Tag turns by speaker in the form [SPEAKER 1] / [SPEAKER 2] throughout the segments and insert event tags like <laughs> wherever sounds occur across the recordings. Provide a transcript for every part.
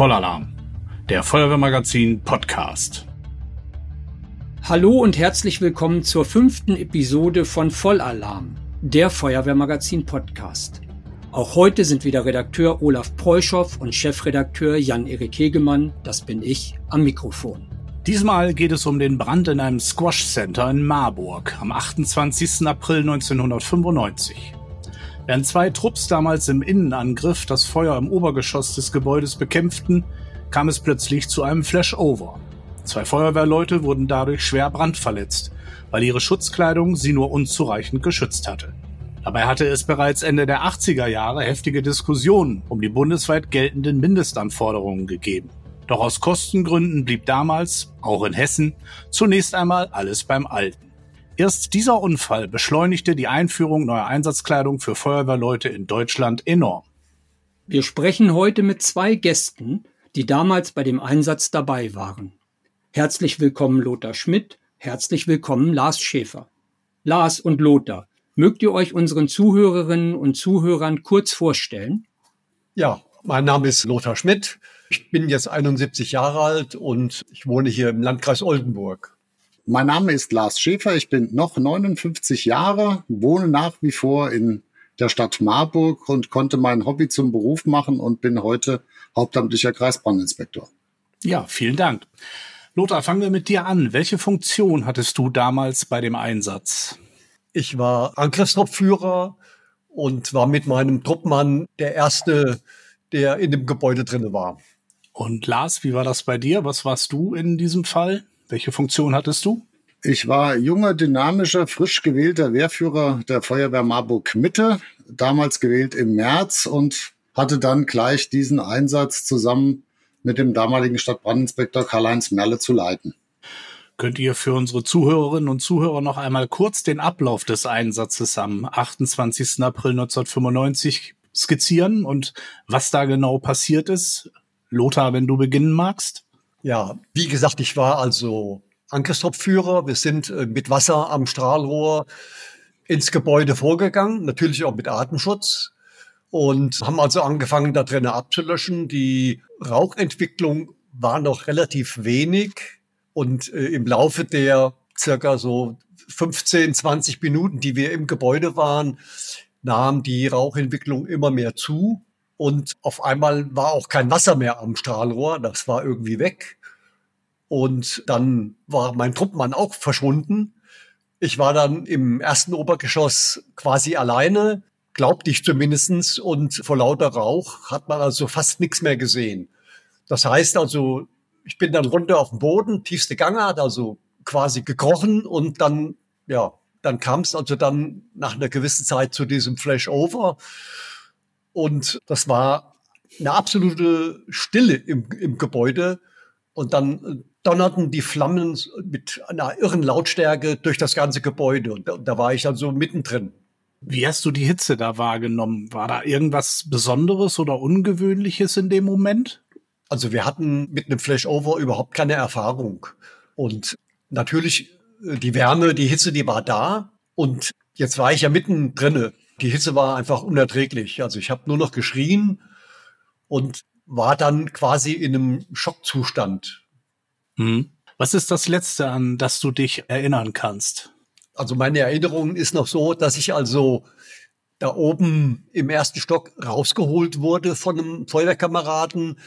[SPEAKER 1] Vollalarm, der Feuerwehrmagazin Podcast.
[SPEAKER 2] Hallo und herzlich willkommen zur fünften Episode von Vollalarm, der Feuerwehrmagazin Podcast. Auch heute sind wieder Redakteur Olaf Preuschow und Chefredakteur Jan-Erik Hegemann, das bin ich, am Mikrofon.
[SPEAKER 1] Diesmal geht es um den Brand in einem Squash Center in Marburg am 28. April 1995. Während zwei Trupps damals im Innenangriff das Feuer im Obergeschoss des Gebäudes bekämpften, kam es plötzlich zu einem Flashover. Zwei Feuerwehrleute wurden dadurch schwer brandverletzt, weil ihre Schutzkleidung sie nur unzureichend geschützt hatte. Dabei hatte es bereits Ende der 80er Jahre heftige Diskussionen um die bundesweit geltenden Mindestanforderungen gegeben. Doch aus Kostengründen blieb damals, auch in Hessen, zunächst einmal alles beim Alten. Erst dieser Unfall beschleunigte die Einführung neuer Einsatzkleidung für Feuerwehrleute in Deutschland enorm.
[SPEAKER 2] Wir sprechen heute mit zwei Gästen, die damals bei dem Einsatz dabei waren. Herzlich willkommen Lothar Schmidt, herzlich willkommen Lars Schäfer. Lars und Lothar, mögt ihr euch unseren Zuhörerinnen und Zuhörern kurz vorstellen?
[SPEAKER 3] Ja, mein Name ist Lothar Schmidt. Ich bin jetzt 71 Jahre alt und ich wohne hier im Landkreis Oldenburg.
[SPEAKER 4] Mein Name ist Lars Schäfer, ich bin noch 59 Jahre, wohne nach wie vor in der Stadt Marburg und konnte mein Hobby zum Beruf machen und bin heute hauptamtlicher Kreisbrandinspektor.
[SPEAKER 1] Ja, vielen Dank. Lothar, fangen wir mit dir an. Welche Funktion hattest du damals bei dem Einsatz?
[SPEAKER 3] Ich war Angriffstruppführer und war mit meinem Truppmann der Erste, der in dem Gebäude drin war.
[SPEAKER 1] Und Lars, wie war das bei dir? Was warst du in diesem Fall? Welche Funktion hattest du?
[SPEAKER 4] Ich war junger, dynamischer, frisch gewählter Wehrführer der Feuerwehr Marburg Mitte, damals gewählt im März und hatte dann gleich diesen Einsatz zusammen mit dem damaligen Stadtbrandinspektor Karl-Heinz Merle zu leiten.
[SPEAKER 1] Könnt ihr für unsere Zuhörerinnen und Zuhörer noch einmal kurz den Ablauf des Einsatzes am 28. April 1995 skizzieren und was da genau passiert ist? Lothar, wenn du beginnen magst.
[SPEAKER 3] Ja, wie gesagt, ich war also Angriffstruppführer. Wir sind äh, mit Wasser am Strahlrohr ins Gebäude vorgegangen, natürlich auch mit Atemschutz und haben also angefangen, da drinnen abzulöschen. Die Rauchentwicklung war noch relativ wenig und äh, im Laufe der circa so 15, 20 Minuten, die wir im Gebäude waren, nahm die Rauchentwicklung immer mehr zu. Und auf einmal war auch kein Wasser mehr am Strahlrohr. Das war irgendwie weg. Und dann war mein Truppmann auch verschwunden. Ich war dann im ersten Obergeschoss quasi alleine, glaubte ich zumindestens. Und vor lauter Rauch hat man also fast nichts mehr gesehen. Das heißt also, ich bin dann runter auf den Boden, tiefste Gangart, also quasi gekrochen und dann, ja, dann kam es also dann nach einer gewissen Zeit zu diesem Flashover. Und das war eine absolute Stille im, im Gebäude. Und dann äh, donnerten die Flammen mit einer irren Lautstärke durch das ganze Gebäude. Und da, da war ich also mittendrin.
[SPEAKER 1] Wie hast du die Hitze da wahrgenommen? War da irgendwas Besonderes oder Ungewöhnliches in dem Moment?
[SPEAKER 3] Also wir hatten mit einem Flashover überhaupt keine Erfahrung. Und natürlich äh, die Wärme, die Hitze, die war da. Und jetzt war ich ja mittendrin die Hitze war einfach unerträglich. Also ich habe nur noch geschrien und war dann quasi in einem Schockzustand.
[SPEAKER 1] Hm. Was ist das Letzte, an das du dich erinnern kannst?
[SPEAKER 3] Also meine Erinnerung ist noch so, dass ich also da oben im ersten Stock rausgeholt wurde von einem Feuerwehrkameraden,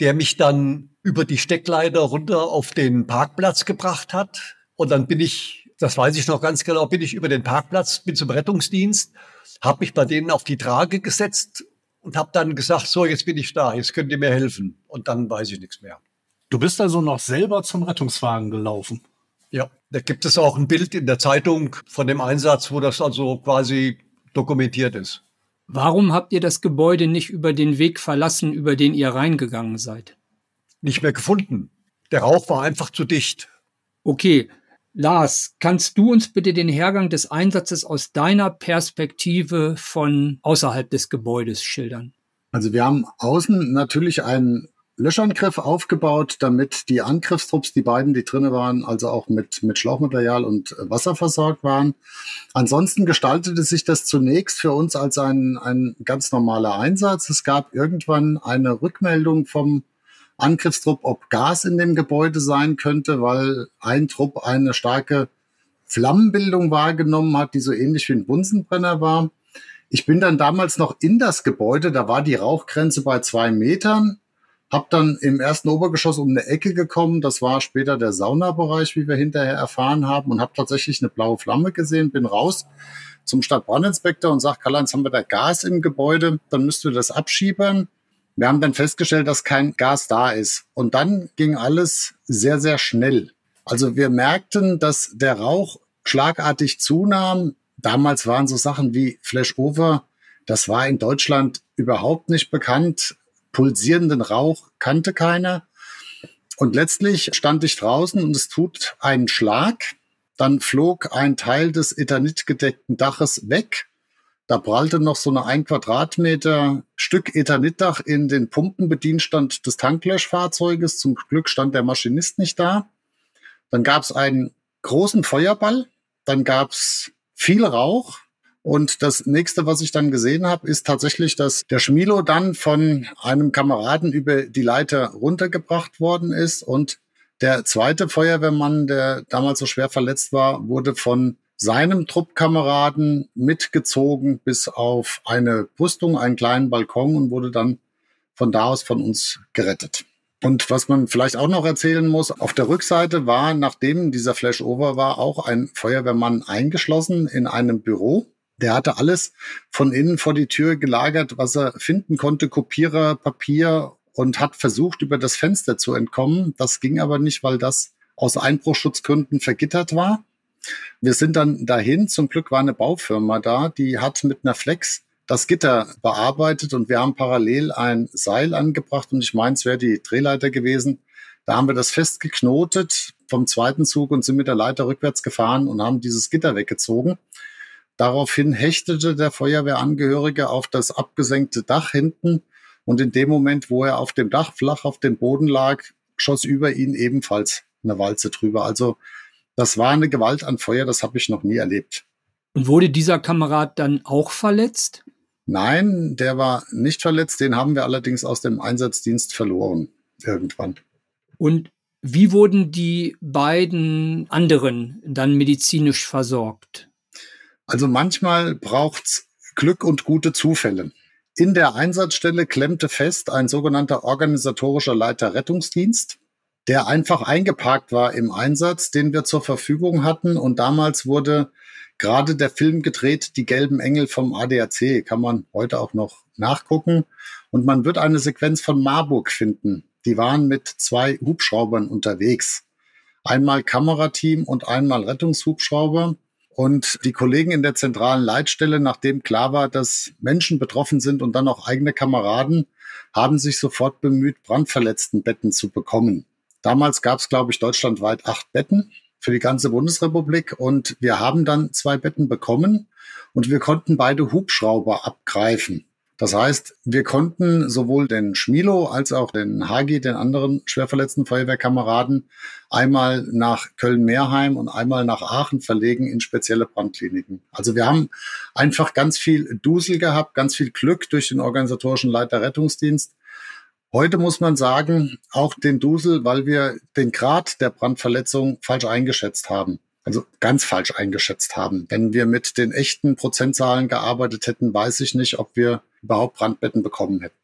[SPEAKER 3] der mich dann über die Steckleiter runter auf den Parkplatz gebracht hat. Und dann bin ich, das weiß ich noch ganz genau, bin ich über den Parkplatz, bin zum Rettungsdienst habe mich bei denen auf die Trage gesetzt und habe dann gesagt, so, jetzt bin ich da, jetzt könnt ihr mir helfen. Und dann weiß ich nichts mehr.
[SPEAKER 1] Du bist also noch selber zum Rettungswagen gelaufen?
[SPEAKER 3] Ja, da gibt es auch ein Bild in der Zeitung von dem Einsatz, wo das also quasi dokumentiert ist.
[SPEAKER 2] Warum habt ihr das Gebäude nicht über den Weg verlassen, über den ihr reingegangen seid?
[SPEAKER 3] Nicht mehr gefunden. Der Rauch war einfach zu dicht.
[SPEAKER 2] Okay, Lars, kannst du uns bitte den Hergang des Einsatzes aus deiner Perspektive von außerhalb des Gebäudes schildern?
[SPEAKER 4] Also wir haben außen natürlich einen Löschangriff aufgebaut, damit die Angriffstrupps, die beiden, die drinnen waren, also auch mit, mit Schlauchmaterial und Wasser versorgt waren. Ansonsten gestaltete sich das zunächst für uns als ein, ein ganz normaler Einsatz. Es gab irgendwann eine Rückmeldung vom Angriffstrupp, ob Gas in dem Gebäude sein könnte, weil ein Trupp eine starke Flammenbildung wahrgenommen hat, die so ähnlich wie ein Bunsenbrenner war. Ich bin dann damals noch in das Gebäude, da war die Rauchgrenze bei zwei Metern, hab dann im ersten Obergeschoss um eine Ecke gekommen, das war später der Saunabereich, wie wir hinterher erfahren haben, und habe tatsächlich eine blaue Flamme gesehen, bin raus zum Stadtbrandinspektor und sag, Karl-Heinz, haben wir da Gas im Gebäude, dann müsst ihr das abschiebern. Wir haben dann festgestellt, dass kein Gas da ist. Und dann ging alles sehr, sehr schnell. Also wir merkten, dass der Rauch schlagartig zunahm. Damals waren so Sachen wie Flashover. Das war in Deutschland überhaupt nicht bekannt. Pulsierenden Rauch kannte keiner. Und letztlich stand ich draußen und es tut einen Schlag. Dann flog ein Teil des ethanitgedeckten Daches weg. Da prallte noch so eine ein Quadratmeter Stück Ethanitdach in den Pumpenbedienstand des Tanklöschfahrzeuges. Zum Glück stand der Maschinist nicht da. Dann gab es einen großen Feuerball. Dann gab es viel Rauch. Und das nächste, was ich dann gesehen habe, ist tatsächlich, dass der Schmilo dann von einem Kameraden über die Leiter runtergebracht worden ist und der zweite Feuerwehrmann, der damals so schwer verletzt war, wurde von seinem Truppkameraden mitgezogen bis auf eine Brüstung, einen kleinen Balkon und wurde dann von da aus von uns gerettet. Und was man vielleicht auch noch erzählen muss, auf der Rückseite war, nachdem dieser Flashover war, auch ein Feuerwehrmann eingeschlossen in einem Büro. Der hatte alles von innen vor die Tür gelagert, was er finden konnte, Kopierer, Papier und hat versucht, über das Fenster zu entkommen. Das ging aber nicht, weil das aus Einbruchschutzgründen vergittert war. Wir sind dann dahin. Zum Glück war eine Baufirma da, die hat mit einer Flex das Gitter bearbeitet und wir haben parallel ein Seil angebracht und ich meine, es wäre die Drehleiter gewesen. Da haben wir das festgeknotet vom zweiten Zug und sind mit der Leiter rückwärts gefahren und haben dieses Gitter weggezogen. Daraufhin hechtete der Feuerwehrangehörige auf das abgesenkte Dach hinten und in dem Moment, wo er auf dem Dach flach auf dem Boden lag, schoss über ihn ebenfalls eine Walze drüber. Also das war eine Gewalt an Feuer, das habe ich noch nie erlebt.
[SPEAKER 2] Und wurde dieser Kamerad dann auch verletzt?
[SPEAKER 4] Nein, der war nicht verletzt. Den haben wir allerdings aus dem Einsatzdienst verloren irgendwann.
[SPEAKER 2] Und wie wurden die beiden anderen dann medizinisch versorgt?
[SPEAKER 4] Also manchmal braucht's Glück und gute Zufälle. In der Einsatzstelle klemmte fest ein sogenannter organisatorischer Leiter Rettungsdienst, der einfach eingeparkt war im Einsatz, den wir zur Verfügung hatten. Und damals wurde gerade der Film gedreht, Die gelben Engel vom ADAC, kann man heute auch noch nachgucken. Und man wird eine Sequenz von Marburg finden. Die waren mit zwei Hubschraubern unterwegs. Einmal Kamerateam und einmal Rettungshubschrauber. Und die Kollegen in der zentralen Leitstelle, nachdem klar war, dass Menschen betroffen sind und dann auch eigene Kameraden, haben sich sofort bemüht, Brandverletztenbetten zu bekommen. Damals gab es, glaube ich, deutschlandweit acht Betten für die ganze Bundesrepublik und wir haben dann zwei Betten bekommen und wir konnten beide Hubschrauber abgreifen. Das heißt, wir konnten sowohl den Schmilo als auch den Hagi, den anderen schwerverletzten Feuerwehrkameraden, einmal nach Köln-Meerheim und einmal nach Aachen verlegen in spezielle Brandkliniken. Also wir haben einfach ganz viel Dusel gehabt, ganz viel Glück durch den organisatorischen Leiter Rettungsdienst. Heute muss man sagen, auch den Dusel, weil wir den Grad der Brandverletzung falsch eingeschätzt haben also ganz falsch eingeschätzt haben. Wenn wir mit den echten Prozentzahlen gearbeitet hätten, weiß ich nicht, ob wir überhaupt Brandbetten bekommen hätten.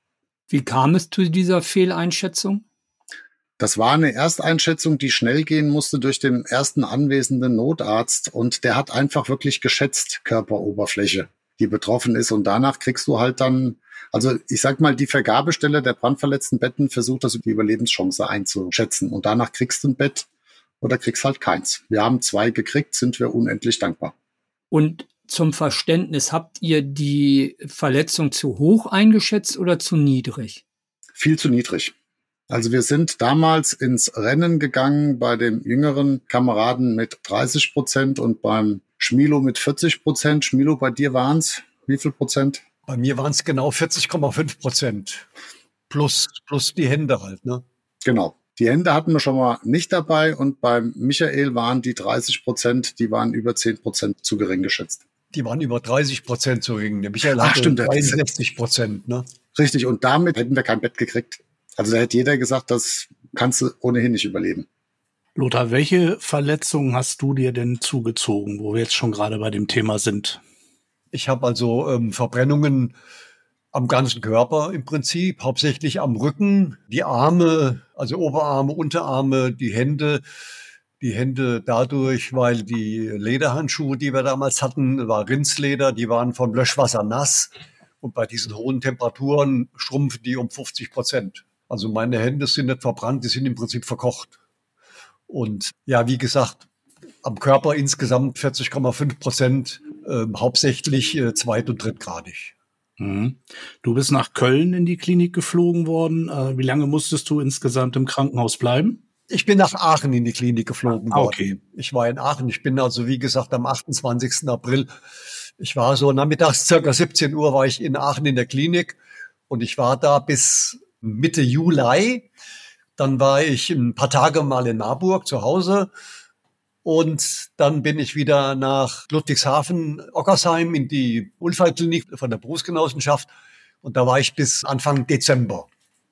[SPEAKER 2] Wie kam es zu dieser Fehleinschätzung?
[SPEAKER 4] Das war eine Ersteinschätzung, die schnell gehen musste durch den ersten anwesenden Notarzt und der hat einfach wirklich geschätzt Körperoberfläche, die betroffen ist und danach kriegst du halt dann, also ich sag mal, die Vergabestelle der brandverletzten Betten versucht das die Überlebenschance einzuschätzen und danach kriegst du ein Bett, oder kriegst halt keins. Wir haben zwei gekriegt, sind wir unendlich dankbar.
[SPEAKER 2] Und zum Verständnis, habt ihr die Verletzung zu hoch eingeschätzt oder zu niedrig?
[SPEAKER 4] Viel zu niedrig. Also wir sind damals ins Rennen gegangen bei dem jüngeren Kameraden mit 30 Prozent und beim Schmilo mit 40 Prozent. Schmilo, bei dir waren es wie viel Prozent?
[SPEAKER 3] Bei mir waren es genau 40,5 Prozent. Plus, plus die Hände halt, ne?
[SPEAKER 4] Genau. Die Hände hatten wir schon mal nicht dabei und beim Michael waren die 30 Prozent, die waren über 10 Prozent zu gering geschätzt.
[SPEAKER 3] Die waren über 30 Prozent zu gering. Der Michael Ach, hatte stimmt, 63 Prozent, ne?
[SPEAKER 4] Richtig, und damit hätten wir kein Bett gekriegt. Also da hätte jeder gesagt, das kannst du ohnehin nicht überleben.
[SPEAKER 1] Lothar, welche Verletzungen hast du dir denn zugezogen, wo wir jetzt schon gerade bei dem Thema sind?
[SPEAKER 3] Ich habe also ähm, Verbrennungen am ganzen Körper im Prinzip, hauptsächlich am Rücken, die Arme, also Oberarme, Unterarme, die Hände. Die Hände dadurch, weil die Lederhandschuhe, die wir damals hatten, war Rindsleder, die waren von Löschwasser nass. Und bei diesen hohen Temperaturen schrumpfen die um 50 Prozent. Also meine Hände sind nicht verbrannt, die sind im Prinzip verkocht. Und ja, wie gesagt, am Körper insgesamt 40,5 Prozent, äh, hauptsächlich äh, zweit- und drittgradig.
[SPEAKER 1] Mhm. Du bist nach Köln in die Klinik geflogen worden. Äh, wie lange musstest du insgesamt im Krankenhaus bleiben?
[SPEAKER 3] Ich bin nach Aachen in die Klinik geflogen
[SPEAKER 1] ah, okay. worden.
[SPEAKER 3] Ich war in Aachen. Ich bin also, wie gesagt, am 28. April. Ich war so nachmittags, circa 17 Uhr war ich in Aachen in der Klinik und ich war da bis Mitte Juli. Dann war ich ein paar Tage mal in Marburg zu Hause. Und dann bin ich wieder nach Ludwigshafen, Ockersheim in die Unfallklinik von der Berufsgenossenschaft. Und da war ich bis Anfang Dezember.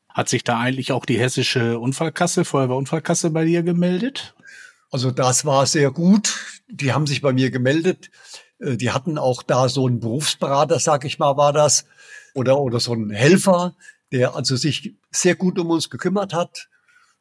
[SPEAKER 1] Hat sich da eigentlich auch die hessische Unfallkasse, Feuerwehrunfallkasse bei dir gemeldet?
[SPEAKER 3] Also das war sehr gut. Die haben sich bei mir gemeldet. Äh, die hatten auch da so einen Berufsberater, sag ich mal, war das. Oder, oder so einen Helfer, der also sich sehr gut um uns gekümmert hat.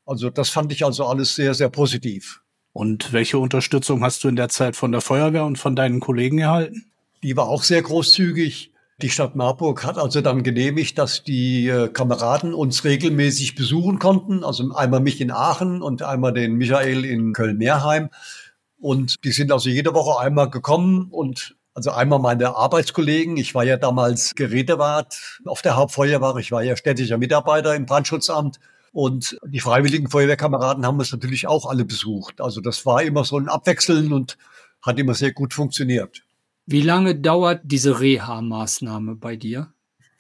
[SPEAKER 3] Also das fand ich also alles sehr, sehr positiv.
[SPEAKER 1] Und welche Unterstützung hast du in der Zeit von der Feuerwehr und von deinen Kollegen erhalten?
[SPEAKER 3] Die war auch sehr großzügig. Die Stadt Marburg hat also dann genehmigt, dass die äh, Kameraden uns regelmäßig besuchen konnten. Also einmal mich in Aachen und einmal den Michael in Köln-Meerheim. Und die sind also jede Woche einmal gekommen und also einmal meine Arbeitskollegen. Ich war ja damals Gerätewart auf der Hauptfeuerwache. Ich war ja städtischer Mitarbeiter im Brandschutzamt. Und die freiwilligen Feuerwehrkameraden haben uns natürlich auch alle besucht. Also das war immer so ein Abwechseln und hat immer sehr gut funktioniert.
[SPEAKER 2] Wie lange dauert diese Reha-Maßnahme bei dir?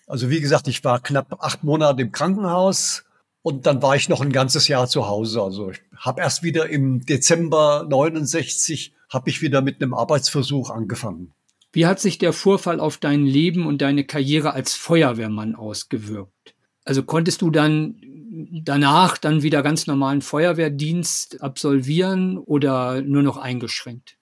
[SPEAKER 3] Also wie gesagt, ich war knapp acht Monate im Krankenhaus und dann war ich noch ein ganzes Jahr zu Hause. Also ich habe erst wieder im Dezember 69 habe ich wieder mit einem Arbeitsversuch angefangen.
[SPEAKER 2] Wie hat sich der Vorfall auf dein Leben und deine Karriere als Feuerwehrmann ausgewirkt? Also konntest du dann danach dann wieder ganz normalen Feuerwehrdienst absolvieren oder nur noch eingeschränkt?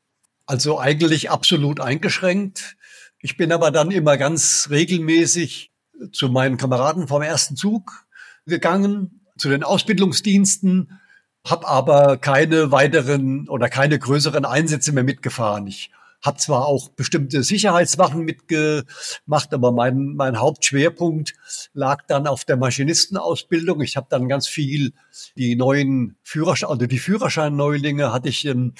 [SPEAKER 3] Also eigentlich absolut eingeschränkt. Ich bin aber dann immer ganz regelmäßig zu meinen Kameraden vom ersten Zug gegangen, zu den Ausbildungsdiensten, habe aber keine weiteren oder keine größeren Einsätze mehr mitgefahren. Ich habe zwar auch bestimmte Sicherheitswachen mitgemacht, aber mein, mein Hauptschwerpunkt lag dann auf der Maschinistenausbildung. Ich habe dann ganz viel die neuen Führerscheine, also die Führerscheinneulinge hatte ich ähm,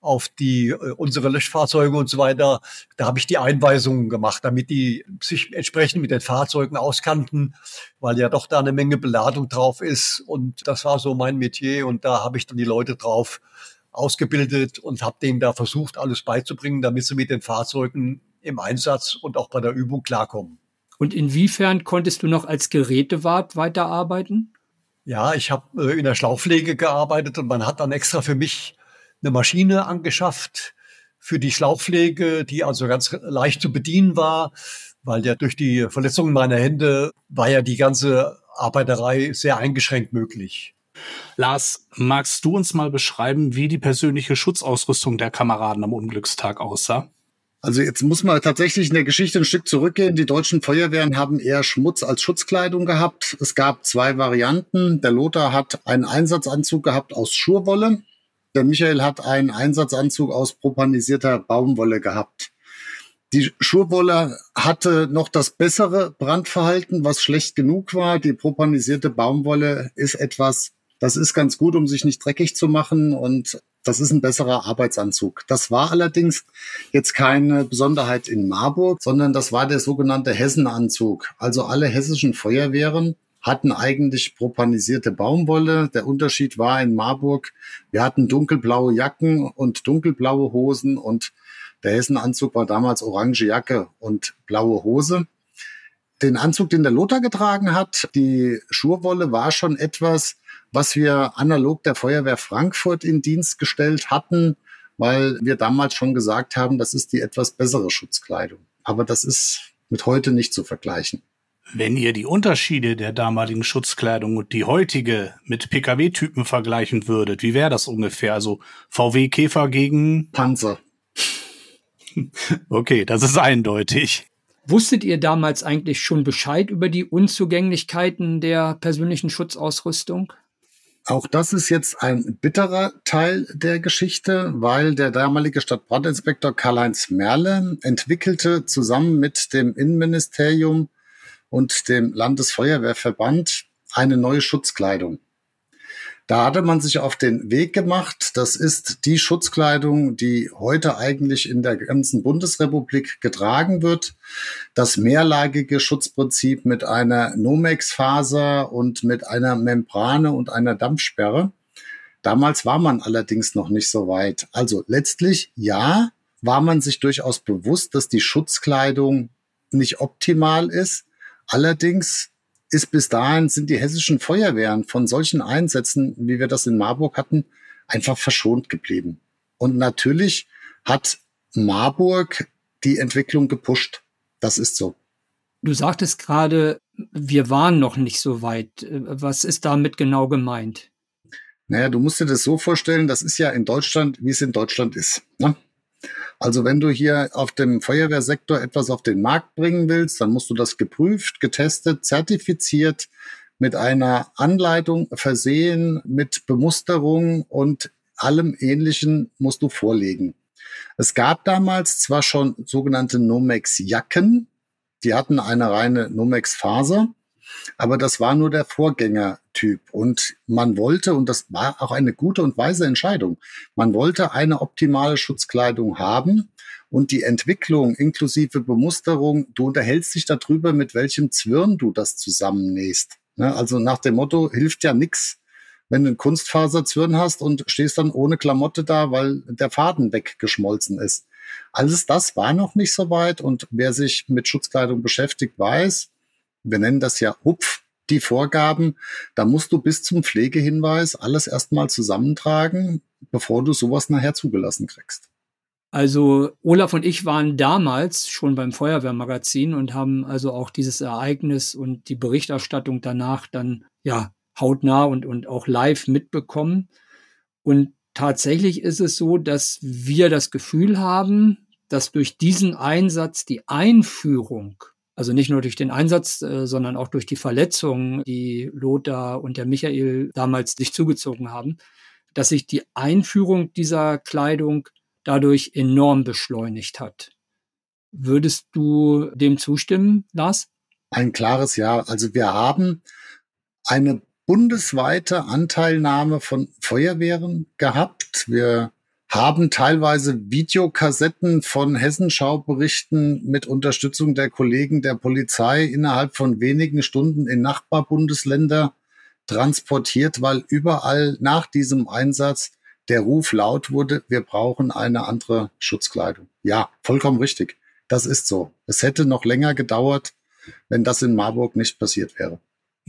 [SPEAKER 3] auf die äh, unsere Löschfahrzeuge und so weiter. Da habe ich die Einweisungen gemacht, damit die sich entsprechend mit den Fahrzeugen auskannten, weil ja doch da eine Menge Beladung drauf ist. Und das war so mein Metier und da habe ich dann die Leute drauf ausgebildet und habe denen da versucht, alles beizubringen, damit sie mit den Fahrzeugen im Einsatz und auch bei der Übung klarkommen.
[SPEAKER 2] Und inwiefern konntest du noch als Gerätewart weiterarbeiten?
[SPEAKER 3] Ja, ich habe äh, in der Schlauchpflege gearbeitet und man hat dann extra für mich eine Maschine angeschafft für die Schlauchpflege, die also ganz leicht zu bedienen war, weil ja durch die Verletzungen meiner Hände war ja die ganze Arbeiterei sehr eingeschränkt möglich.
[SPEAKER 1] Lars, magst du uns mal beschreiben, wie die persönliche Schutzausrüstung der Kameraden am Unglückstag aussah?
[SPEAKER 4] Also jetzt muss man tatsächlich in der Geschichte ein Stück zurückgehen. Die deutschen Feuerwehren haben eher Schmutz als Schutzkleidung gehabt. Es gab zwei Varianten. Der Lothar hat einen Einsatzanzug gehabt aus Schurwolle. Der Michael hat einen Einsatzanzug aus propanisierter Baumwolle gehabt. Die Schurwolle hatte noch das bessere Brandverhalten, was schlecht genug war. Die propanisierte Baumwolle ist etwas, das ist ganz gut, um sich nicht dreckig zu machen und das ist ein besserer Arbeitsanzug. Das war allerdings jetzt keine Besonderheit in Marburg, sondern das war der sogenannte Hessenanzug. Also alle hessischen Feuerwehren hatten eigentlich propanisierte Baumwolle. Der Unterschied war in Marburg, wir hatten dunkelblaue Jacken und dunkelblaue Hosen und der Hessenanzug war damals orange Jacke und blaue Hose. Den Anzug, den der Lothar getragen hat, die Schurwolle war schon etwas, was wir analog der Feuerwehr Frankfurt in Dienst gestellt hatten, weil wir damals schon gesagt haben, das ist die etwas bessere Schutzkleidung. Aber das ist mit heute nicht zu vergleichen.
[SPEAKER 1] Wenn ihr die Unterschiede der damaligen Schutzkleidung und die heutige mit Pkw-Typen vergleichen würdet, wie wäre das ungefähr? Also VW Käfer gegen
[SPEAKER 4] Panzer. <laughs>
[SPEAKER 1] Okay, das ist eindeutig.
[SPEAKER 2] Wusstet ihr damals eigentlich schon Bescheid über die Unzugänglichkeiten der persönlichen Schutzausrüstung?
[SPEAKER 4] Auch das ist jetzt ein bitterer Teil der Geschichte, weil der damalige Stadtbrandinspektor Karl-Heinz Merle entwickelte zusammen mit dem Innenministerium und dem Landesfeuerwehrverband eine neue Schutzkleidung. Da hatte man sich auf den Weg gemacht. Das ist die Schutzkleidung, die heute eigentlich in der ganzen Bundesrepublik getragen wird. Das mehrlagige Schutzprinzip mit einer Nomex-Faser und mit einer Membrane und einer Dampfsperre. Damals war man allerdings noch nicht so weit. Also letztlich, ja, war man sich durchaus bewusst, dass die Schutzkleidung nicht optimal ist. Allerdings ist bis dahin sind die hessischen Feuerwehren von solchen Einsätzen, wie wir das in Marburg hatten, einfach verschont geblieben. Und natürlich hat Marburg die Entwicklung gepusht. Das ist so.
[SPEAKER 2] Du sagtest gerade, wir waren noch nicht so weit. Was ist damit genau gemeint?
[SPEAKER 4] Naja, du musst dir das so vorstellen, das ist ja in Deutschland, wie es in Deutschland ist. Ne? Also wenn du hier auf dem Feuerwehrsektor etwas auf den Markt bringen willst, dann musst du das geprüft, getestet, zertifiziert, mit einer Anleitung versehen, mit Bemusterung und allem Ähnlichen musst du vorlegen. Es gab damals zwar schon sogenannte Nomex-Jacken, die hatten eine reine Nomex-Faser, aber das war nur der Vorgängertyp. Und man wollte, und das war auch eine gute und weise Entscheidung, man wollte eine optimale Schutzkleidung haben. Und die Entwicklung inklusive Bemusterung, du unterhältst dich darüber, mit welchem Zwirn du das zusammennähst. Ne, also nach dem Motto, hilft ja nix, wenn du einen Kunstfaserzwirn hast und stehst dann ohne Klamotte da, weil der Faden weggeschmolzen ist. Alles das war noch nicht so weit und wer sich mit Schutzkleidung beschäftigt, weiß, wir nennen das ja Hupf, die Vorgaben. Da musst du bis zum Pflegehinweis alles erstmal zusammentragen, bevor du sowas nachher zugelassen kriegst.
[SPEAKER 2] Also Olaf und ich waren damals schon beim Feuerwehrmagazin und haben also auch dieses Ereignis und die Berichterstattung danach dann ja hautnah und, und auch live mitbekommen. Und tatsächlich ist es so, dass wir das Gefühl haben, dass durch diesen Einsatz die Einführung also nicht nur durch den Einsatz, äh, sondern auch durch die Verletzungen, die Lothar und der Michael damals sich zugezogen haben, dass sich die Einführung dieser Kleidung dadurch enorm beschleunigt hat. Würdest du dem zustimmen, Lars?
[SPEAKER 4] Ein klares Ja. Also wir haben eine bundesweite Anteilnahme von Feuerwehren gehabt. Wir haben teilweise Videokassetten von Hessenschauberichten mit Unterstützung der Kollegen der Polizei innerhalb von wenigen Stunden in Nachbarbundesländer transportiert, weil überall nach diesem Einsatz der Ruf laut wurde, wir brauchen eine andere Schutzkleidung. Ja, vollkommen richtig. Das ist so. Es hätte noch länger gedauert, wenn das in Marburg nicht passiert wäre.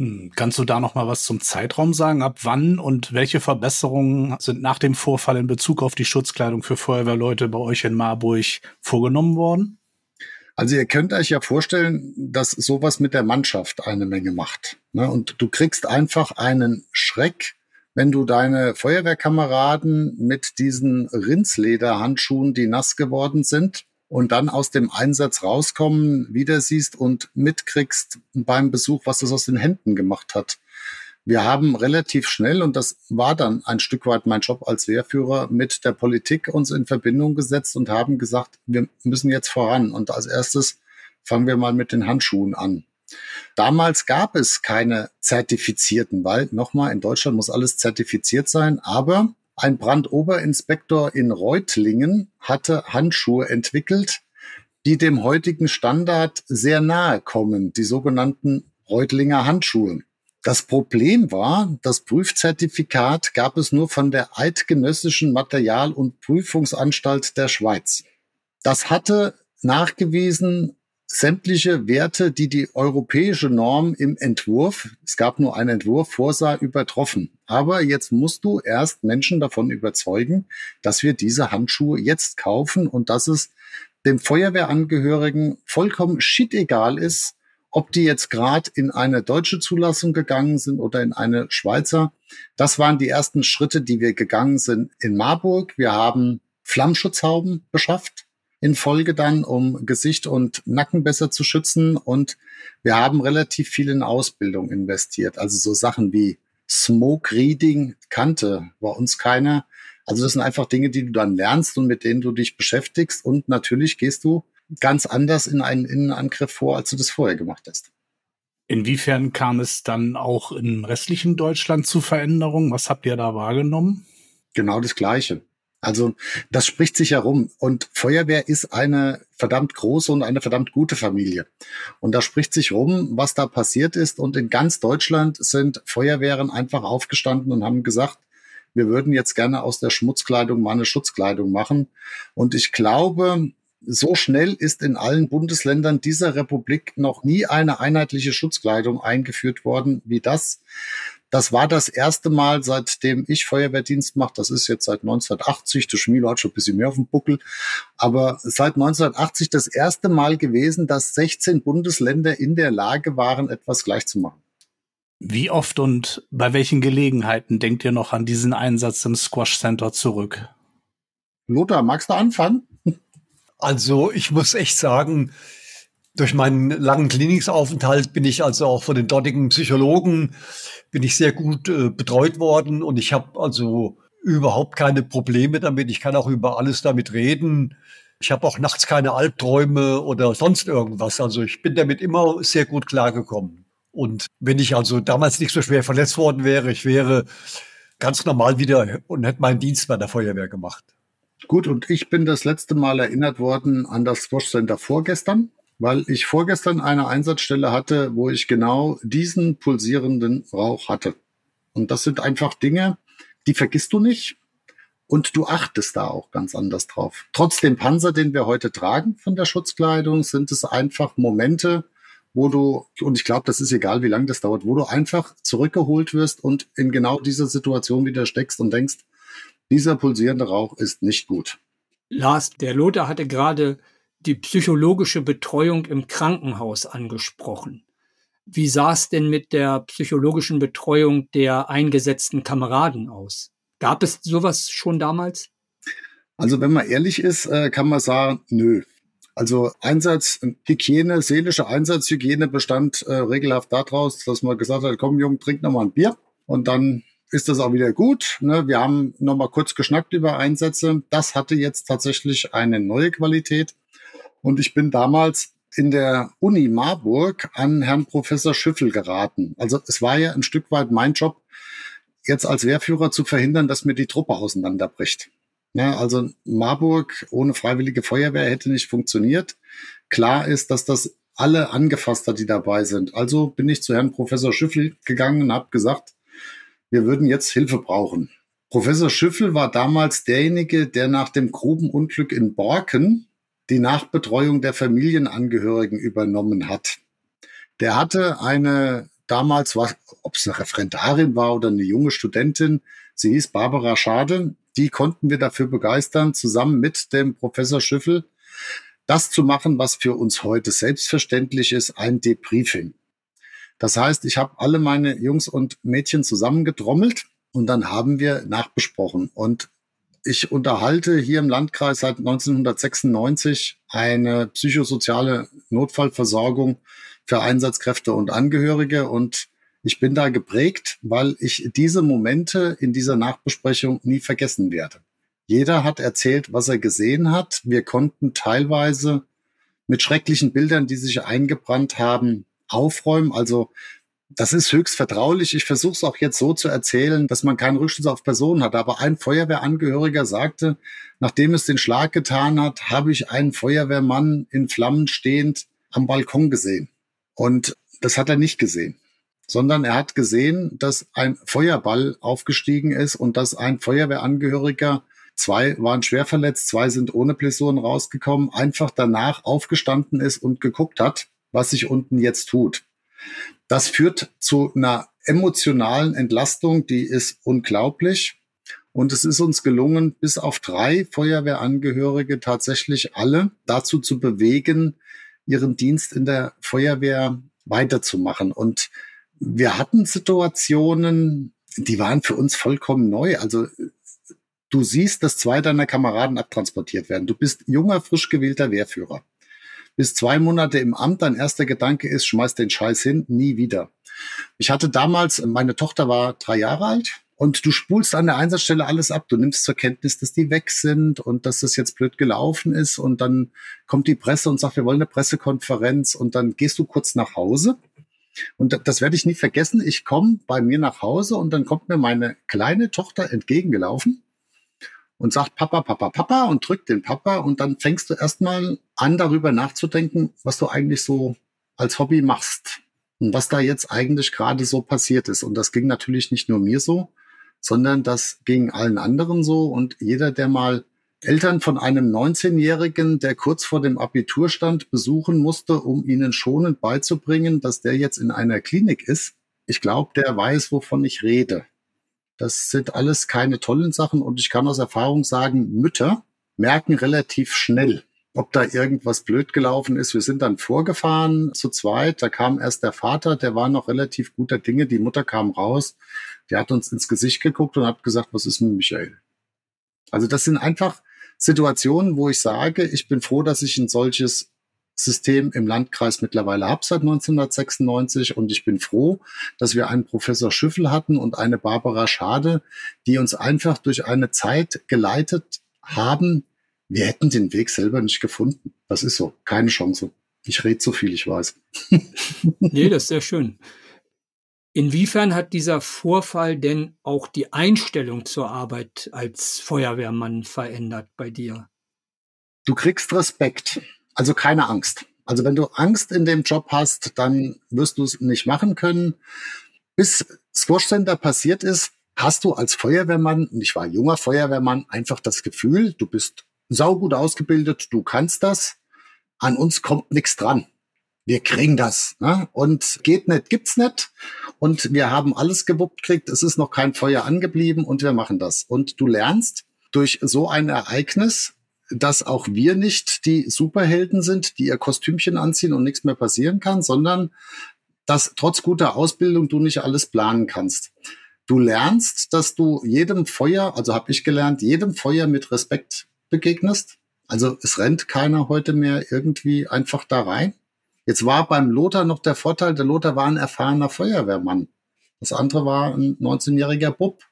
[SPEAKER 1] Hm, kannst du da noch mal was zum Zeitraum sagen? Ab wann und welche Verbesserungen sind nach dem Vorfall in Bezug auf die Schutzkleidung für Feuerwehrleute bei euch in Marburg vorgenommen worden?
[SPEAKER 4] Also ihr könnt euch ja vorstellen, dass sowas mit der Mannschaft eine Menge macht. Ne? Und du kriegst einfach einen Schreck, wenn du deine Feuerwehrkameraden mit diesen Rindslederhandschuhen, die nass geworden sind, und dann aus dem Einsatz rauskommen, wieder siehst und mitkriegst beim Besuch, was das aus den Händen gemacht hat. Wir haben relativ schnell, und das war dann ein Stück weit mein Job als Wehrführer, mit der Politik uns in Verbindung gesetzt und haben gesagt, wir müssen jetzt voran. Und als erstes fangen wir mal mit den Handschuhen an. Damals gab es keine zertifizierten, weil nochmal in Deutschland muss alles zertifiziert sein, aber ein Brandoberinspektor in Reutlingen hatte Handschuhe entwickelt, die dem heutigen Standard sehr nahe kommen, die sogenannten Reutlinger Handschuhe. Das Problem war, das Prüfzertifikat gab es nur von der Eidgenössischen Material- und Prüfungsanstalt der Schweiz. Das hatte nachgewiesen sämtliche Werte, die die europäische Norm im Entwurf, es gab nur einen Entwurf, vorsah, übertroffen. Aber jetzt musst du erst Menschen davon überzeugen, dass wir diese Handschuhe jetzt kaufen und dass es dem Feuerwehrangehörigen vollkommen shit egal ist, ob die jetzt gerade in eine deutsche Zulassung gegangen sind oder in eine Schweizer, das waren die ersten Schritte, die wir gegangen sind in Marburg. Wir haben Flammschutzhauben beschafft in Folge dann, um Gesicht und Nacken besser zu schützen. Und wir haben relativ viel in Ausbildung investiert. Also so Sachen wie Smoke Reading kannte bei uns keiner. Also das sind einfach Dinge, die du dann lernst und mit denen du dich beschäftigst. Und natürlich gehst du ganz anders in einen Innenangriff vor, als du das vorher gemacht hast.
[SPEAKER 1] Inwiefern kam es dann auch im restlichen Deutschland zu Veränderungen? Was habt ihr da wahrgenommen?
[SPEAKER 4] Genau das Gleiche. Also das spricht sich herum. Und Feuerwehr ist eine verdammt große und eine verdammt gute Familie. Und da spricht sich rum, was da passiert ist. Und in ganz Deutschland sind Feuerwehren einfach aufgestanden und haben gesagt, wir würden jetzt gerne aus der Schmutzkleidung mal eine Schutzkleidung machen. Und ich glaube, so schnell ist in allen Bundesländern dieser Republik noch nie eine einheitliche Schutzkleidung eingeführt worden wie das. Das war das erste Mal, seitdem ich Feuerwehrdienst mache. Das ist jetzt seit 1980. Der Schmielo hat schon ein bisschen mehr auf dem Buckel. Aber seit 1980 das erste Mal gewesen, dass 16 Bundesländer in der Lage waren, etwas gleich zu machen.
[SPEAKER 1] Wie oft und bei welchen Gelegenheiten denkt ihr noch an diesen Einsatz im Squash Center zurück?
[SPEAKER 4] Lothar, magst du anfangen?
[SPEAKER 3] Also ich muss echt sagen, durch meinen langen Kliniksaufenthalt bin ich also auch von den dortigen Psychologen bin ich sehr gut äh, betreut worden und ich habe also überhaupt keine Probleme damit. Ich kann auch über alles damit reden. Ich habe auch nachts keine Albträume oder sonst irgendwas. Also ich bin damit immer sehr gut klargekommen. Und wenn ich also damals nicht so schwer verletzt worden wäre, ich wäre ganz normal wieder und hätte meinen Dienst bei der Feuerwehr gemacht.
[SPEAKER 4] Gut, und ich bin das letzte Mal erinnert worden an das Squash Center vorgestern, weil ich vorgestern eine Einsatzstelle hatte, wo ich genau diesen pulsierenden Rauch hatte. Und das sind einfach Dinge, die vergisst du nicht und du achtest da auch ganz anders drauf. Trotz dem Panzer, den wir heute tragen von der Schutzkleidung, sind es einfach Momente, wo du, und ich glaube, das ist egal, wie lange das dauert, wo du einfach zurückgeholt wirst und in genau dieser Situation wieder steckst und denkst, dieser pulsierende Rauch ist nicht gut.
[SPEAKER 2] Lars, der Lothar hatte gerade die psychologische Betreuung im Krankenhaus angesprochen. Wie sah es denn mit der psychologischen Betreuung der eingesetzten Kameraden aus? Gab es sowas schon damals?
[SPEAKER 4] Also wenn man ehrlich ist, äh, kann man sagen, nö. Also Einsatzhygiene, seelische Einsatzhygiene bestand äh, regelhaft daraus, dass man gesagt hat, komm Junge, trink noch mal ein Bier und dann ist das auch wieder gut. Ne? Wir haben noch mal kurz geschnackt über Einsätze. Das hatte jetzt tatsächlich eine neue Qualität. Und ich bin damals in der Uni Marburg an Herrn Professor Schüffel geraten. Also es war ja ein Stück weit mein Job, jetzt als Wehrführer zu verhindern, dass mir die Truppe auseinanderbricht. Ja, also Marburg ohne freiwillige Feuerwehr hätte nicht funktioniert. Klar ist, dass das alle angefasst hat, die dabei sind. Also bin ich zu Herrn Professor Schüffel gegangen und habe gesagt, wir würden jetzt Hilfe brauchen. Professor Schüffel war damals derjenige, der nach dem groben Unglück in Borken die Nachbetreuung der Familienangehörigen übernommen hat. Der hatte eine damals, ob es eine Referendarin war oder eine junge Studentin, sie hieß Barbara Schade, die konnten wir dafür begeistern, zusammen mit dem Professor Schüffel, das zu machen, was für uns heute selbstverständlich ist, ein Debriefing. Das heißt, ich habe alle meine Jungs und Mädchen zusammengetrommelt und dann haben wir nachbesprochen. Und ich unterhalte hier im Landkreis seit 1996 eine psychosoziale Notfallversorgung für Einsatzkräfte und Angehörige. Und ich bin da geprägt, weil ich diese Momente in dieser Nachbesprechung nie vergessen werde. Jeder hat erzählt, was er gesehen hat. Wir konnten teilweise mit schrecklichen Bildern, die sich eingebrannt haben, aufräumen. Also das ist höchst vertraulich. Ich versuche es auch jetzt so zu erzählen, dass man keinen Rückschluss auf Personen hat. Aber ein Feuerwehrangehöriger sagte, nachdem es den Schlag getan hat, habe ich einen Feuerwehrmann in Flammen stehend am Balkon gesehen. Und das hat er nicht gesehen, sondern er hat gesehen, dass ein Feuerball aufgestiegen ist und dass ein Feuerwehrangehöriger, zwei waren schwer verletzt, zwei sind ohne Blessuren rausgekommen, einfach danach aufgestanden ist und geguckt hat, was sich unten jetzt tut. Das führt zu einer emotionalen Entlastung, die ist unglaublich. Und es ist uns gelungen, bis auf drei Feuerwehrangehörige tatsächlich alle dazu zu bewegen, ihren Dienst in der Feuerwehr weiterzumachen. Und wir hatten Situationen, die waren für uns vollkommen neu. Also du siehst, dass zwei deiner Kameraden abtransportiert werden. Du bist junger, frisch gewählter Wehrführer. Bis zwei Monate im Amt, dein erster Gedanke ist, schmeiß den Scheiß hin, nie wieder. Ich hatte damals, meine Tochter war drei Jahre alt und du spulst an der Einsatzstelle alles ab. Du nimmst zur Kenntnis, dass die weg sind und dass das jetzt blöd gelaufen ist und dann kommt die Presse und sagt, wir wollen eine Pressekonferenz und dann gehst du kurz nach Hause und das werde ich nie vergessen. Ich komme bei mir nach Hause und dann kommt mir meine kleine Tochter entgegengelaufen und sagt Papa, Papa, Papa und drückt den Papa und dann fängst du erstmal an, darüber nachzudenken, was du eigentlich so als Hobby machst und was da jetzt eigentlich gerade so passiert ist. Und das ging natürlich nicht nur mir so, sondern das ging allen anderen so und jeder, der mal Eltern von einem 19-Jährigen, der kurz vor dem Abitur stand, besuchen musste, um ihnen schonend beizubringen, dass der jetzt in einer Klinik ist. Ich glaube, der weiß, wovon ich rede. Das sind alles keine tollen Sachen und ich kann aus Erfahrung sagen, Mütter merken relativ schnell, ob da irgendwas blöd gelaufen ist. Wir sind dann vorgefahren zu zweit. Da kam erst der Vater, der war noch relativ guter Dinge. Die Mutter kam raus, die hat uns ins Gesicht geguckt und hat gesagt, was ist mit Michael? Also das sind einfach Situationen, wo ich sage, ich bin froh, dass ich ein solches System im Landkreis mittlerweile habe seit 1996 und ich bin froh, dass wir einen Professor Schüffel hatten und eine Barbara Schade, die uns einfach durch eine Zeit geleitet haben. Wir hätten den Weg selber nicht gefunden. Das ist so, keine Chance. Ich rede zu viel, ich weiß. <laughs>
[SPEAKER 2] nee, das ist sehr schön. Inwiefern hat dieser Vorfall denn auch die Einstellung zur Arbeit als Feuerwehrmann verändert bei dir?
[SPEAKER 4] Du kriegst Respekt, also keine Angst. Also wenn du Angst in dem Job hast, dann wirst du es nicht machen können. Bis Squash Center passiert ist, hast du als Feuerwehrmann, und ich war junger Feuerwehrmann, einfach das Gefühl, du bist saugut ausgebildet, du kannst das, an uns kommt nichts dran wir kriegen das. Ne? Und geht nicht, gibt's nicht. Und wir haben alles gewuppt kriegt. Es ist noch kein Feuer angeblieben und wir machen das. Und du lernst durch so ein Ereignis, dass auch wir nicht die Superhelden sind, die ihr Kostümchen anziehen und nichts mehr passieren kann, sondern dass trotz guter Ausbildung du nicht alles planen kannst. Du lernst, dass du jedem Feuer, also habe ich gelernt, jedem Feuer mit Respekt begegnest. Also es rennt keiner heute mehr irgendwie einfach da rein. Jetzt war beim Lothar noch der Vorteil, der Lothar war ein erfahrener Feuerwehrmann. Das andere war ein 19-jähriger Bub.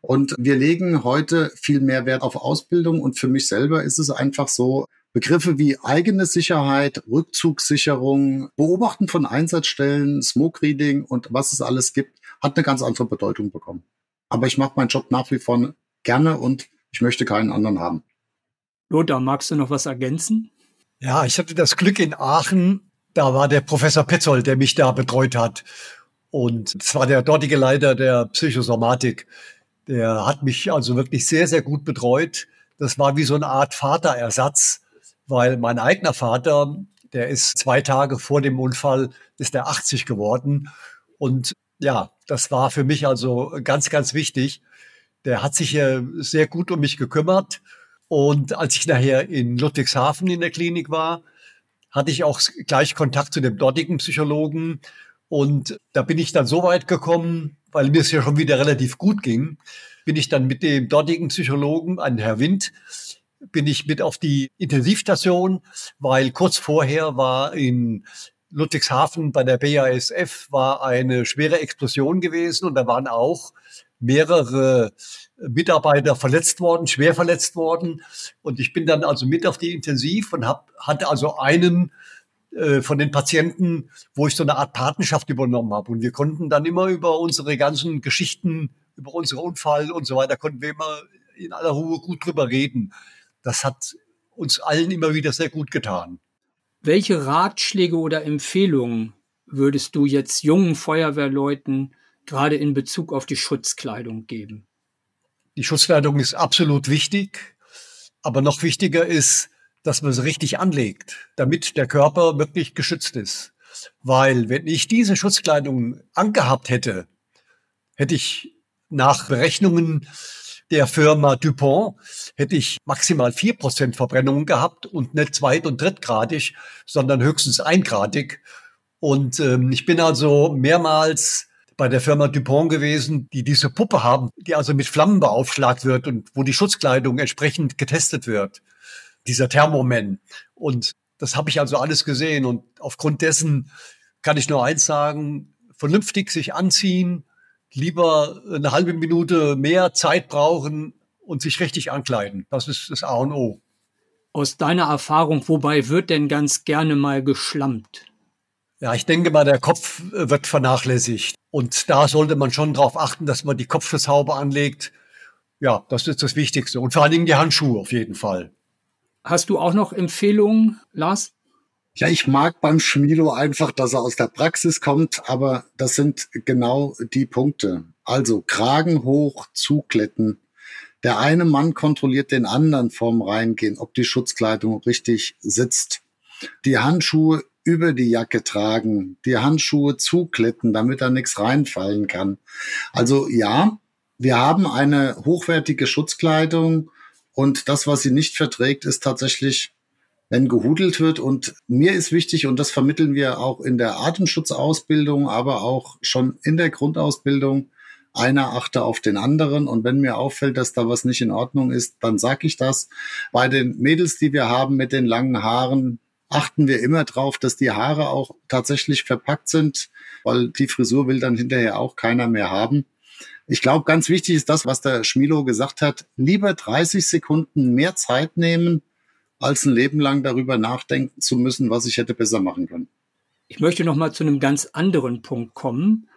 [SPEAKER 4] Und wir legen heute viel mehr Wert auf Ausbildung. Und für mich selber ist es einfach so, Begriffe wie eigene Sicherheit, Rückzugssicherung, Beobachten von Einsatzstellen, Smoke Reading und was es alles gibt, hat eine ganz andere Bedeutung bekommen. Aber ich mache meinen Job nach wie vor gerne und ich möchte keinen anderen haben.
[SPEAKER 2] Lothar, magst du noch was ergänzen?
[SPEAKER 3] Ja, ich hatte das Glück in Aachen, da war der Professor Petzold, der mich da betreut hat. Und es war der dortige Leiter der Psychosomatik. Der hat mich also wirklich sehr, sehr gut betreut. Das war wie so eine Art Vaterersatz, weil mein eigener Vater, der ist zwei Tage vor dem Unfall, ist der 80 geworden. Und ja, das war für mich also ganz, ganz wichtig. Der hat sich sehr gut um mich gekümmert und als ich nachher in Ludwigshafen in der Klinik war, hatte ich auch gleich Kontakt zu dem dortigen Psychologen. Und da bin ich dann so weit gekommen, weil mir es ja schon wieder relativ gut ging, bin ich dann mit dem dortigen Psychologen, ein Herr Wind, bin ich mit auf die Intensivstation, weil kurz vorher war in Ludwigshafen bei der BASF war eine schwere Explosion gewesen und da waren auch mehrere Mitarbeiter verletzt worden, schwer verletzt worden. Und ich bin dann also mit auf die Intensiv und hab, hatte also einen von den Patienten, wo ich so eine Art Patenschaft übernommen habe. Und wir konnten dann immer über unsere ganzen Geschichten, über unsere Unfall und so weiter, konnten wir immer in aller Ruhe gut drüber reden. Das hat uns allen immer wieder sehr gut getan.
[SPEAKER 2] Welche Ratschläge oder Empfehlungen würdest du jetzt jungen Feuerwehrleuten gerade in Bezug auf die Schutzkleidung geben?
[SPEAKER 3] Die Schutzkleidung ist absolut wichtig, aber noch wichtiger ist, dass man sie richtig anlegt, damit der Körper wirklich geschützt ist. Weil wenn ich diese Schutzkleidung angehabt hätte, hätte ich nach Berechnungen der Firma Dupont hätte ich maximal vier Prozent Verbrennungen gehabt und nicht zweit- und drittgradig, sondern höchstens eingradig. Und ähm, ich bin also mehrmals bei der Firma Dupont gewesen, die diese Puppe haben, die also mit Flammen beaufschlagt wird und wo die Schutzkleidung entsprechend getestet wird. Dieser Thermoman. Und das habe ich also alles gesehen. Und aufgrund dessen kann ich nur eins sagen, vernünftig sich anziehen, lieber eine halbe Minute mehr Zeit brauchen und sich richtig ankleiden. Das ist das A und O.
[SPEAKER 2] Aus deiner Erfahrung, wobei wird denn ganz gerne mal geschlammt?
[SPEAKER 3] Ja, ich denke mal, der Kopf wird vernachlässigt. Und da sollte man schon darauf achten, dass man die Kopfschutzhaube anlegt. Ja, das ist das Wichtigste. Und vor allen Dingen die Handschuhe auf jeden Fall.
[SPEAKER 2] Hast du auch noch Empfehlungen, Lars?
[SPEAKER 4] Ja, ich mag beim Schmilo einfach, dass er aus der Praxis kommt, aber das sind genau die Punkte. Also Kragen hoch, zukletten. Der eine Mann kontrolliert den anderen vorm Reingehen, ob die Schutzkleidung richtig sitzt. Die Handschuhe über die Jacke tragen, die Handschuhe zukletten, damit da nichts reinfallen kann. Also ja, wir haben eine hochwertige Schutzkleidung und das, was sie nicht verträgt, ist tatsächlich, wenn gehudelt wird. Und mir ist wichtig, und das vermitteln wir auch in der Atemschutzausbildung, aber auch schon in der Grundausbildung, einer achte auf den anderen. Und wenn mir auffällt, dass da was nicht in Ordnung ist, dann sage ich das. Bei den Mädels, die wir haben mit den langen Haaren, achten wir immer drauf, dass die Haare auch tatsächlich verpackt sind, weil die Frisur will dann hinterher auch keiner mehr haben. Ich glaube, ganz wichtig ist das, was der Schmilo gesagt hat. Lieber 30 Sekunden mehr Zeit nehmen, als ein Leben lang darüber nachdenken zu müssen, was ich hätte besser machen können.
[SPEAKER 2] Ich möchte noch mal zu einem ganz anderen Punkt kommen,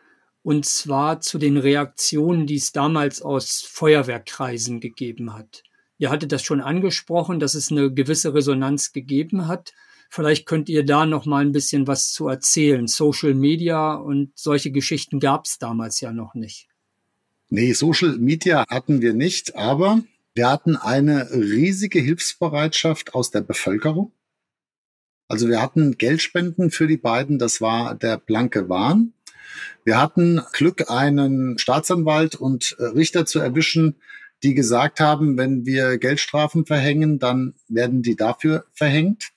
[SPEAKER 2] und zwar zu den Reaktionen, die es damals aus Feuerwehrkreisen gegeben hat. Ihr hattet das schon angesprochen, dass es eine gewisse Resonanz gegeben hat. Vielleicht könnt ihr da noch mal ein bisschen was zu erzählen. Social Media und solche Geschichten gab es damals ja noch nicht.
[SPEAKER 4] Nee, Social Media hatten wir nicht, aber wir hatten eine riesige Hilfsbereitschaft aus der Bevölkerung. Also wir hatten Geldspenden für die beiden, das war der blanke Wahn. Wir hatten Glück, einen Staatsanwalt und Richter zu erwischen, die gesagt haben, wenn wir Geldstrafen verhängen, dann werden die dafür verhängt.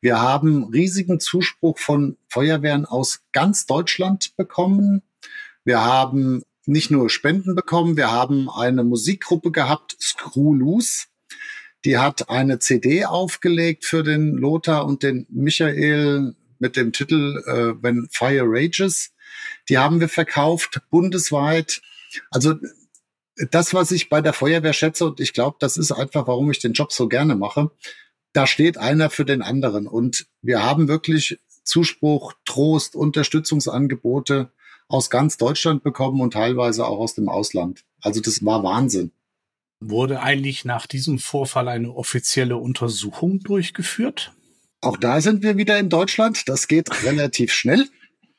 [SPEAKER 4] Wir haben riesigen Zuspruch von Feuerwehren aus ganz Deutschland bekommen. Wir haben nicht nur Spenden bekommen, wir haben eine Musikgruppe gehabt, Screw Loose. Die hat eine CD aufgelegt für den Lothar und den Michael mit dem Titel äh, When Fire Rages. Die haben wir verkauft bundesweit. Also das, was ich bei der Feuerwehr schätze, und ich glaube, das ist einfach, warum ich den Job so gerne mache, da steht einer für den anderen. Und wir haben wirklich Zuspruch, Trost, Unterstützungsangebote aus ganz Deutschland bekommen und teilweise auch aus dem Ausland. Also das war Wahnsinn.
[SPEAKER 1] Wurde eigentlich nach diesem Vorfall eine offizielle Untersuchung durchgeführt?
[SPEAKER 4] Auch da sind wir wieder in Deutschland. Das geht relativ schnell.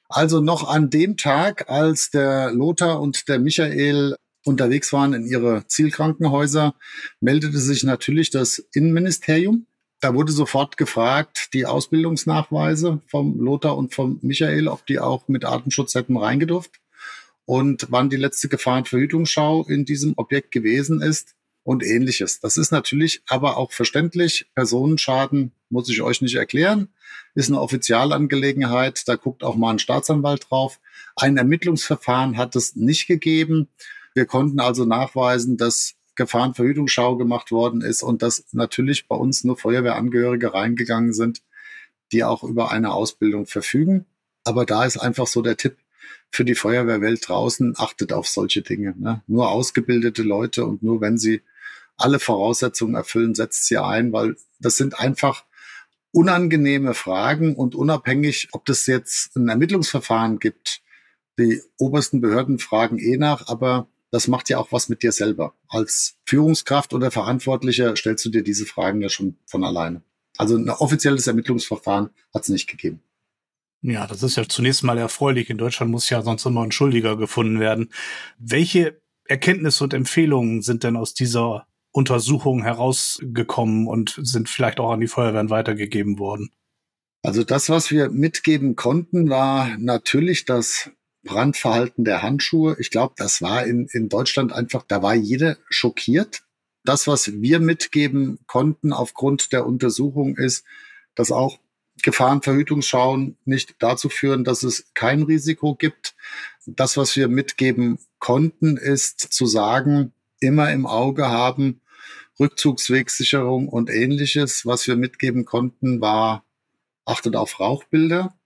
[SPEAKER 4] Also noch an dem Tag, als der Lothar und der Michael unterwegs waren in ihre Zielkrankenhäuser, meldete sich natürlich das Innenministerium da wurde sofort gefragt, die Ausbildungsnachweise vom Lothar und vom Michael, ob die auch mit Artenschutz hätten reingedurft und wann die letzte Gefahrenverhütungsschau in diesem Objekt gewesen ist und ähnliches. Das ist natürlich aber auch verständlich. Personenschaden muss ich euch nicht erklären, ist eine Offizialangelegenheit. Da guckt auch mal ein Staatsanwalt drauf. Ein Ermittlungsverfahren hat es nicht gegeben. Wir konnten also nachweisen, dass Gefahrenverhütungsschau gemacht worden ist und dass natürlich bei uns nur Feuerwehrangehörige reingegangen sind, die auch über eine Ausbildung verfügen. Aber da ist einfach so der Tipp für die Feuerwehrwelt draußen, achtet auf solche Dinge. Ne? Nur ausgebildete Leute und nur wenn sie alle Voraussetzungen erfüllen, setzt sie ein, weil das sind einfach unangenehme Fragen und unabhängig, ob das jetzt ein Ermittlungsverfahren gibt, die obersten Behörden fragen eh nach, aber das macht ja auch was mit dir selber. Als Führungskraft oder Verantwortlicher stellst du dir diese Fragen ja schon von alleine. Also ein offizielles Ermittlungsverfahren hat es nicht gegeben.
[SPEAKER 1] Ja, das ist ja zunächst mal erfreulich. In Deutschland muss ja sonst immer ein Schuldiger gefunden werden. Welche Erkenntnisse und Empfehlungen sind denn aus dieser Untersuchung herausgekommen und sind vielleicht auch an die Feuerwehren weitergegeben worden?
[SPEAKER 4] Also das, was wir mitgeben konnten, war natürlich, dass Brandverhalten der Handschuhe. Ich glaube, das war in, in Deutschland einfach, da war jeder schockiert. Das, was wir mitgeben konnten aufgrund der Untersuchung, ist, dass auch Gefahrenverhütungsschauen nicht dazu führen, dass es kein Risiko gibt. Das, was wir mitgeben konnten, ist zu sagen, immer im Auge haben, Rückzugswegsicherung und ähnliches. Was wir mitgeben konnten, war, achtet auf Rauchbilder.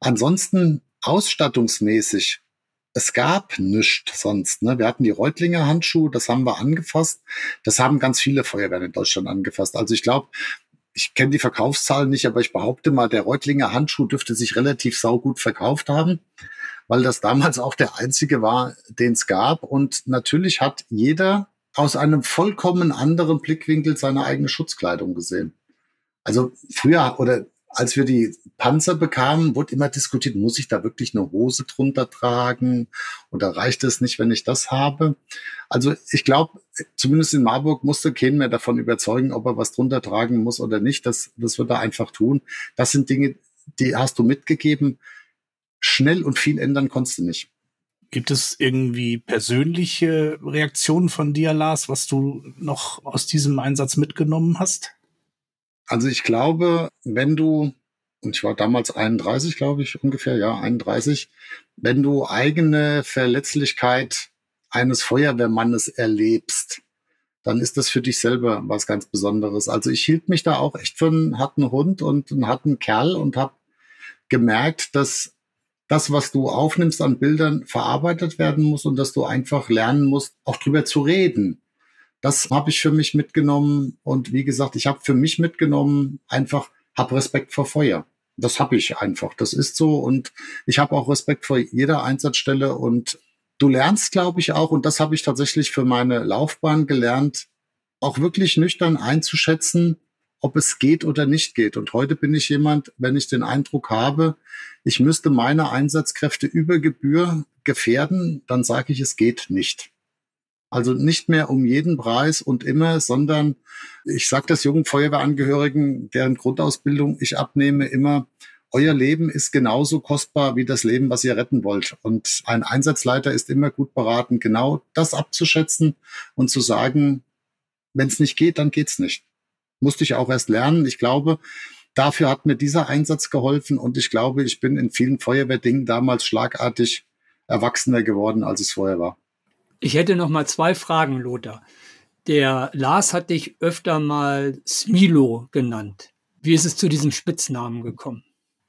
[SPEAKER 4] Ansonsten ausstattungsmäßig, es gab nichts sonst. Ne? Wir hatten die Reutlinger Handschuhe, das haben wir angefasst. Das haben ganz viele Feuerwehren in Deutschland angefasst. Also ich glaube, ich kenne die Verkaufszahlen nicht, aber ich behaupte mal, der Reutlinger Handschuh dürfte sich relativ saugut verkauft haben, weil das damals auch der einzige war, den es gab. Und natürlich hat jeder aus einem vollkommen anderen Blickwinkel seine eigene Schutzkleidung gesehen. Also früher oder als wir die Panzer bekamen, wurde immer diskutiert, muss ich da wirklich eine Hose drunter tragen oder reicht es nicht, wenn ich das habe? Also ich glaube, zumindest in Marburg musste keinen mehr davon überzeugen, ob er was drunter tragen muss oder nicht. Das, das wird er einfach tun. Das sind Dinge, die hast du mitgegeben. Schnell und viel ändern konntest du nicht.
[SPEAKER 1] Gibt es irgendwie persönliche Reaktionen von dir, Lars, was du noch aus diesem Einsatz mitgenommen hast?
[SPEAKER 4] Also ich glaube, wenn du, und ich war damals 31, glaube ich, ungefähr, ja, 31, wenn du eigene Verletzlichkeit eines Feuerwehrmannes erlebst, dann ist das für dich selber was ganz Besonderes. Also ich hielt mich da auch echt für einen harten Hund und einen harten Kerl und habe gemerkt, dass das, was du aufnimmst an Bildern, verarbeitet werden muss und dass du einfach lernen musst, auch drüber zu reden. Das habe ich für mich mitgenommen und wie gesagt, ich habe für mich mitgenommen, einfach hab Respekt vor Feuer. Das habe ich einfach. Das ist so und ich habe auch Respekt vor jeder Einsatzstelle und du lernst, glaube ich, auch und das habe ich tatsächlich für meine Laufbahn gelernt, auch wirklich nüchtern einzuschätzen, ob es geht oder nicht geht. Und heute bin ich jemand, wenn ich den Eindruck habe, ich müsste meine Einsatzkräfte über Gebühr gefährden, dann sage ich, es geht nicht. Also nicht mehr um jeden Preis und immer, sondern ich sage das jungen Feuerwehrangehörigen, deren Grundausbildung ich abnehme, immer, euer Leben ist genauso kostbar wie das Leben, was ihr retten wollt. Und ein Einsatzleiter ist immer gut beraten, genau das abzuschätzen und zu sagen, wenn es nicht geht, dann geht's nicht. Musste ich auch erst lernen. Ich glaube, dafür hat mir dieser Einsatz geholfen und ich glaube, ich bin in vielen Feuerwehrdingen damals schlagartig erwachsener geworden, als es vorher war.
[SPEAKER 2] Ich hätte noch mal zwei Fragen, Lothar. Der Lars hat dich öfter mal Smilo genannt. Wie ist es zu diesem Spitznamen gekommen?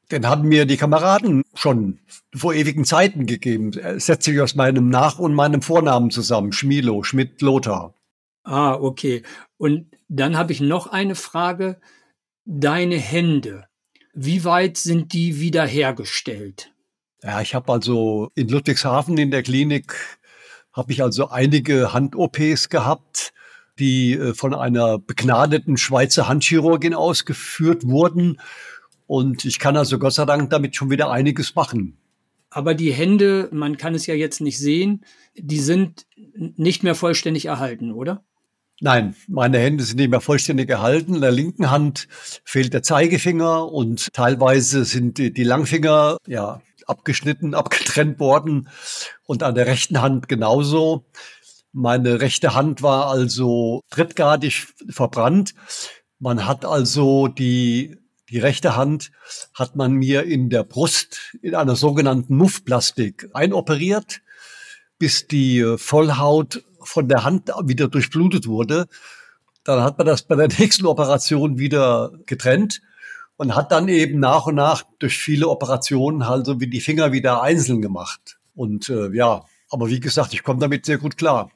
[SPEAKER 3] Den haben mir die Kameraden schon vor ewigen Zeiten gegeben. Er setzt sich aus meinem Nach- und meinem Vornamen zusammen. Schmilo, Schmidt, Lothar.
[SPEAKER 2] Ah, okay. Und dann habe ich noch eine Frage. Deine Hände, wie weit sind die wiederhergestellt?
[SPEAKER 3] Ja, ich habe also in Ludwigshafen in der Klinik habe ich also einige Hand-OPs gehabt, die äh, von einer begnadeten Schweizer Handchirurgin ausgeführt wurden. Und ich kann also Gott sei Dank damit schon wieder einiges machen.
[SPEAKER 2] Aber die Hände, man kann es ja jetzt nicht sehen, die sind nicht mehr vollständig erhalten, oder?
[SPEAKER 3] Nein, meine Hände sind nicht mehr vollständig erhalten. In der linken Hand fehlt der Zeigefinger und teilweise sind die, die Langfinger ja abgeschnitten, abgetrennt worden und an der rechten Hand genauso. Meine rechte Hand war also drittgradig verbrannt. Man hat also die, die rechte Hand hat man mir in der Brust in einer sogenannten Muffplastik einoperiert, bis die Vollhaut von der Hand wieder durchblutet wurde. Dann hat man das bei der <laughs> nächsten Operation wieder getrennt und hat dann eben nach und nach durch viele Operationen halt so wie die Finger wieder einzeln gemacht. Und äh, ja, aber wie gesagt, ich komme damit sehr gut klar.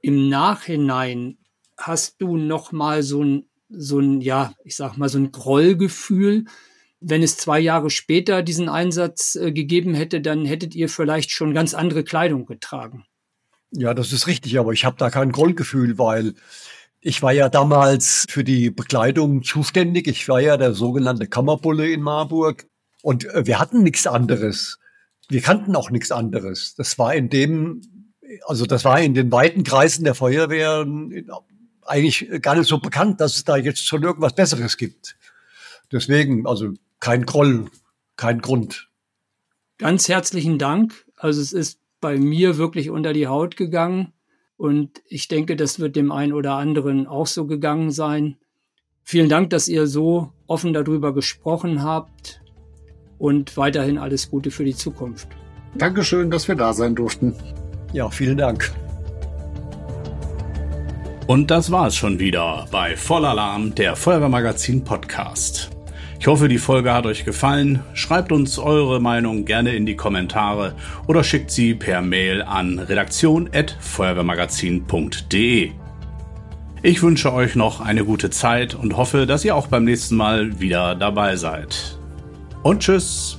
[SPEAKER 2] Im Nachhinein hast du noch mal so ein so ein ja, ich sag mal so ein Grollgefühl, wenn es zwei Jahre später diesen Einsatz äh, gegeben hätte, dann hättet ihr vielleicht schon ganz andere Kleidung getragen.
[SPEAKER 3] Ja, das ist richtig, aber ich habe da kein Grundgefühl, weil ich war ja damals für die Bekleidung zuständig. Ich war ja der sogenannte Kammerbulle in Marburg und äh, wir hatten nichts anderes. Wir kannten auch nichts anderes. Das war in dem, also das war in den weiten Kreisen der Feuerwehr eigentlich gar nicht so bekannt, dass es da jetzt schon irgendwas Besseres gibt. Deswegen, also kein Groll, kein Grund.
[SPEAKER 2] Ganz herzlichen Dank. Also es ist bei mir wirklich unter die Haut gegangen. Und ich denke, das wird dem einen oder anderen auch so gegangen sein. Vielen Dank, dass ihr so offen darüber gesprochen habt und weiterhin alles Gute für die Zukunft.
[SPEAKER 4] Dankeschön, dass wir da sein durften.
[SPEAKER 3] Ja, vielen Dank.
[SPEAKER 1] Und das war es schon wieder bei Vollalarm, der Feuerwehrmagazin Podcast. Ich hoffe, die Folge hat euch gefallen. Schreibt uns eure Meinung gerne in die Kommentare oder schickt sie per Mail an redaktion.feuerwehrmagazin.de. Ich wünsche euch noch eine gute Zeit und hoffe, dass ihr auch beim nächsten Mal wieder dabei seid. Und tschüss!